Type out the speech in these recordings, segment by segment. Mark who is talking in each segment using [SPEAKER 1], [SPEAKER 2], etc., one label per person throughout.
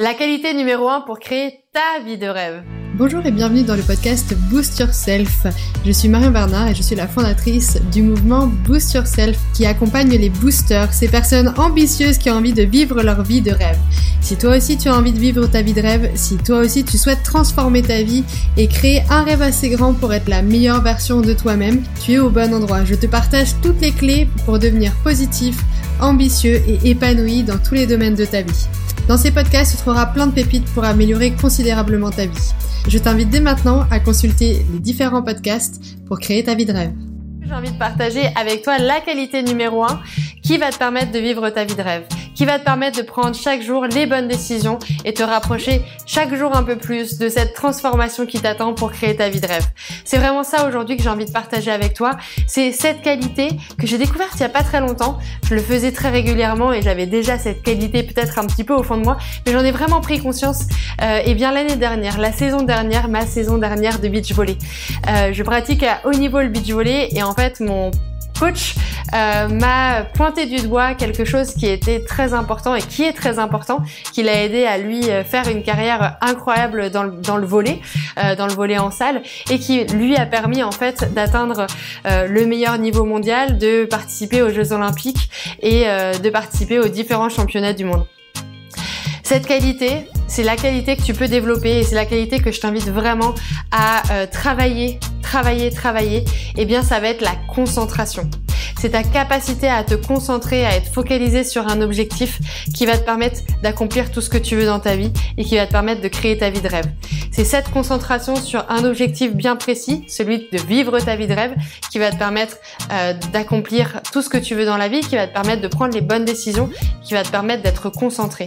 [SPEAKER 1] La qualité numéro 1 pour créer ta vie de rêve.
[SPEAKER 2] Bonjour et bienvenue dans le podcast Boost Yourself. Je suis Marion Bernard et je suis la fondatrice du mouvement Boost Yourself qui accompagne les boosters, ces personnes ambitieuses qui ont envie de vivre leur vie de rêve. Si toi aussi tu as envie de vivre ta vie de rêve, si toi aussi tu souhaites transformer ta vie et créer un rêve assez grand pour être la meilleure version de toi-même, tu es au bon endroit. Je te partage toutes les clés pour devenir positif, ambitieux et épanoui dans tous les domaines de ta vie. Dans ces podcasts, tu trouveras plein de pépites pour améliorer considérablement ta vie. Je t'invite dès maintenant à consulter les différents podcasts pour créer ta vie de rêve.
[SPEAKER 1] J'ai envie de partager avec toi la qualité numéro 1 qui va te permettre de vivre ta vie de rêve qui va te permettre de prendre chaque jour les bonnes décisions et te rapprocher chaque jour un peu plus de cette transformation qui t'attend pour créer ta vie de rêve. C'est vraiment ça aujourd'hui que j'ai envie de partager avec toi. C'est cette qualité que j'ai découverte il y a pas très longtemps. Je le faisais très régulièrement et j'avais déjà cette qualité peut-être un petit peu au fond de moi, mais j'en ai vraiment pris conscience. Euh, et bien l'année dernière, la saison dernière, ma saison dernière de beach volley. Euh, je pratique à haut niveau le beach volley et en fait mon coach euh, m'a pointé du doigt quelque chose qui était très important et qui est très important, qui l'a aidé à lui euh, faire une carrière incroyable dans le, dans le volet, euh, dans le volet en salle, et qui lui a permis en fait d'atteindre le meilleur niveau mondial, de participer aux Jeux Olympiques et de participer aux différents championnats du monde. Cette qualité, c'est la qualité que tu peux développer et c'est la qualité que je t'invite vraiment à travailler, travailler, travailler. Eh bien, ça va être la concentration c'est ta capacité à te concentrer, à être focalisé sur un objectif qui va te permettre d'accomplir tout ce que tu veux dans ta vie et qui va te permettre de créer ta vie de rêve. C'est cette concentration sur un objectif bien précis, celui de vivre ta vie de rêve, qui va te permettre euh, d'accomplir tout ce que tu veux dans la vie, qui va te permettre de prendre les bonnes décisions, qui va te permettre d'être concentré.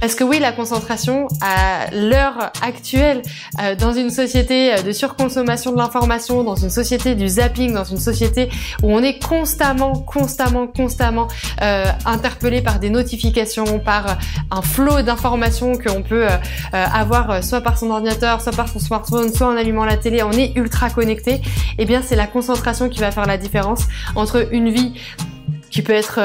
[SPEAKER 1] Parce que oui, la concentration à l'heure actuelle, euh, dans une société de surconsommation de l'information, dans une société du zapping, dans une société où on est constamment constamment, constamment, constamment euh, interpellé par des notifications, par un flot d'informations qu'on peut euh, euh, avoir soit par son ordinateur, soit par son smartphone, soit en allumant la télé, on est ultra connecté, eh bien c'est la concentration qui va faire la différence entre une vie qui peut être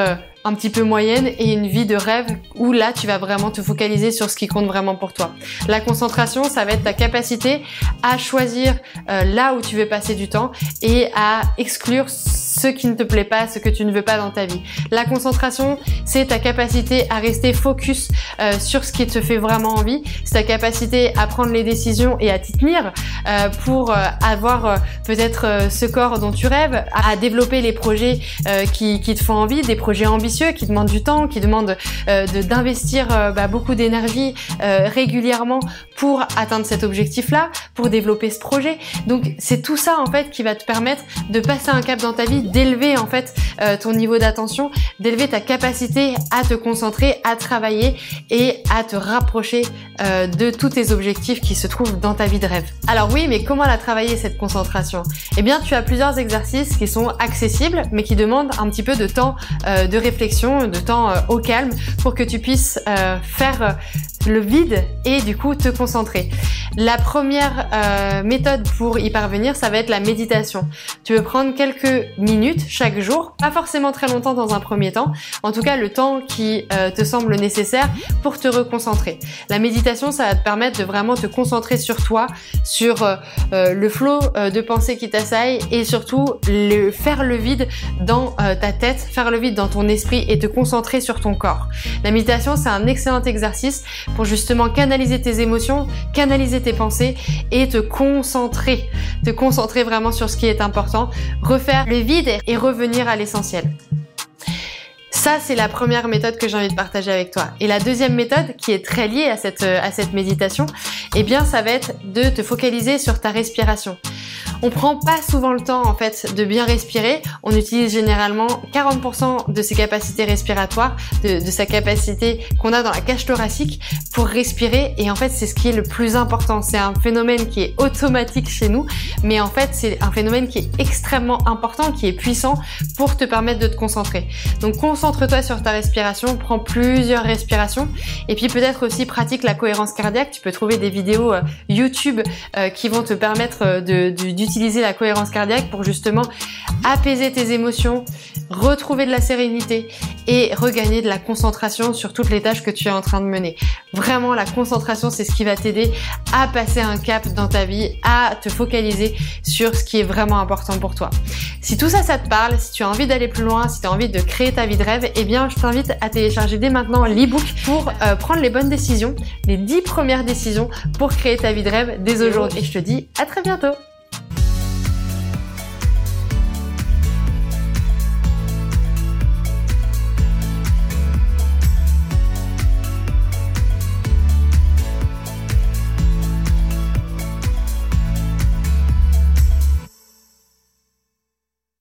[SPEAKER 1] un petit peu moyenne et une vie de rêve où là tu vas vraiment te focaliser sur ce qui compte vraiment pour toi. La concentration, ça va être ta capacité à choisir là où tu veux passer du temps et à exclure ce qui ne te plaît pas, ce que tu ne veux pas dans ta vie. La concentration, c'est ta capacité à rester focus euh, sur ce qui te fait vraiment envie, c'est ta capacité à prendre les décisions et à t'y tenir euh, pour euh, avoir peut-être ce corps dont tu rêves, à développer les projets qui, te font envie, des projets ambitieux qui demandent du temps, qui demandent d'investir bah, beaucoup d'énergie régulièrement pour atteindre cet objectif-là, pour développer ce projet. Donc c'est tout ça en fait qui va te permettre de passer un cap dans ta vie d'élever en fait euh, ton niveau d'attention, d'élever ta capacité à te concentrer, à travailler et à te rapprocher euh, de tous tes objectifs qui se trouvent dans ta vie de rêve. Alors oui, mais comment la travailler cette concentration? Eh bien, tu as plusieurs exercices qui sont accessibles mais qui demandent un petit peu de temps euh, de réflexion, de temps au calme pour que tu puisses faire le vide et du coup te concentrer. La première euh, méthode pour y parvenir, ça va être la méditation. Tu veux prendre quelques minutes chaque jour, pas forcément très longtemps dans un premier temps, en tout cas le temps qui euh, te semble nécessaire pour te reconcentrer. La méditation, ça va te permettre de vraiment te concentrer sur toi, sur euh, le flot de pensées qui t'assaillent et surtout faire le vide dans ta tête, faire le vide dans ton esprit et te concentrer sur ton corps. La méditation, c'est un excellent exercice pour justement canaliser tes émotions, canaliser tes pensées et te concentrer, te concentrer vraiment sur ce qui est important, refaire le vide et revenir à l'essentiel. Ça, c'est la première méthode que j'ai envie de partager avec toi. Et la deuxième méthode, qui est très liée à cette, à cette méditation, eh bien, ça va être de te focaliser sur ta respiration. On prend pas souvent le temps en fait de bien respirer. On utilise généralement 40% de ses capacités respiratoires, de, sa capacité qu'on a dans la cage thoracique pour respirer. Et en fait, c'est ce qui est le plus important. C'est un phénomène qui est automatique chez nous, mais en fait, c'est un phénomène qui est extrêmement important, qui est puissant pour te permettre de te concentrer. Donc, concentre-toi sur ta respiration, prends plusieurs respirations, et puis peut-être aussi pratique la cohérence cardiaque. Tu peux trouver des vidéos euh, YouTube euh, qui vont te permettre euh, de, d'utiliser la cohérence cardiaque pour justement apaiser tes émotions, retrouver de la sérénité et regagner de la concentration sur toutes les tâches que tu es en train de mener. Vraiment, la concentration, c'est ce qui va t'aider à passer un cap dans ta vie, à te focaliser sur ce qui est vraiment important pour toi. Si tout ça, ça te parle, si tu as envie d'aller plus loin, si tu as envie de créer ta vie de rêve, eh bien, je t'invite à télécharger dès maintenant l'ebook pour euh, prendre les bonnes décisions, les 10 premières décisions pour créer ta vie de rêve dès aujourd'hui. Et je te dis à très bientôt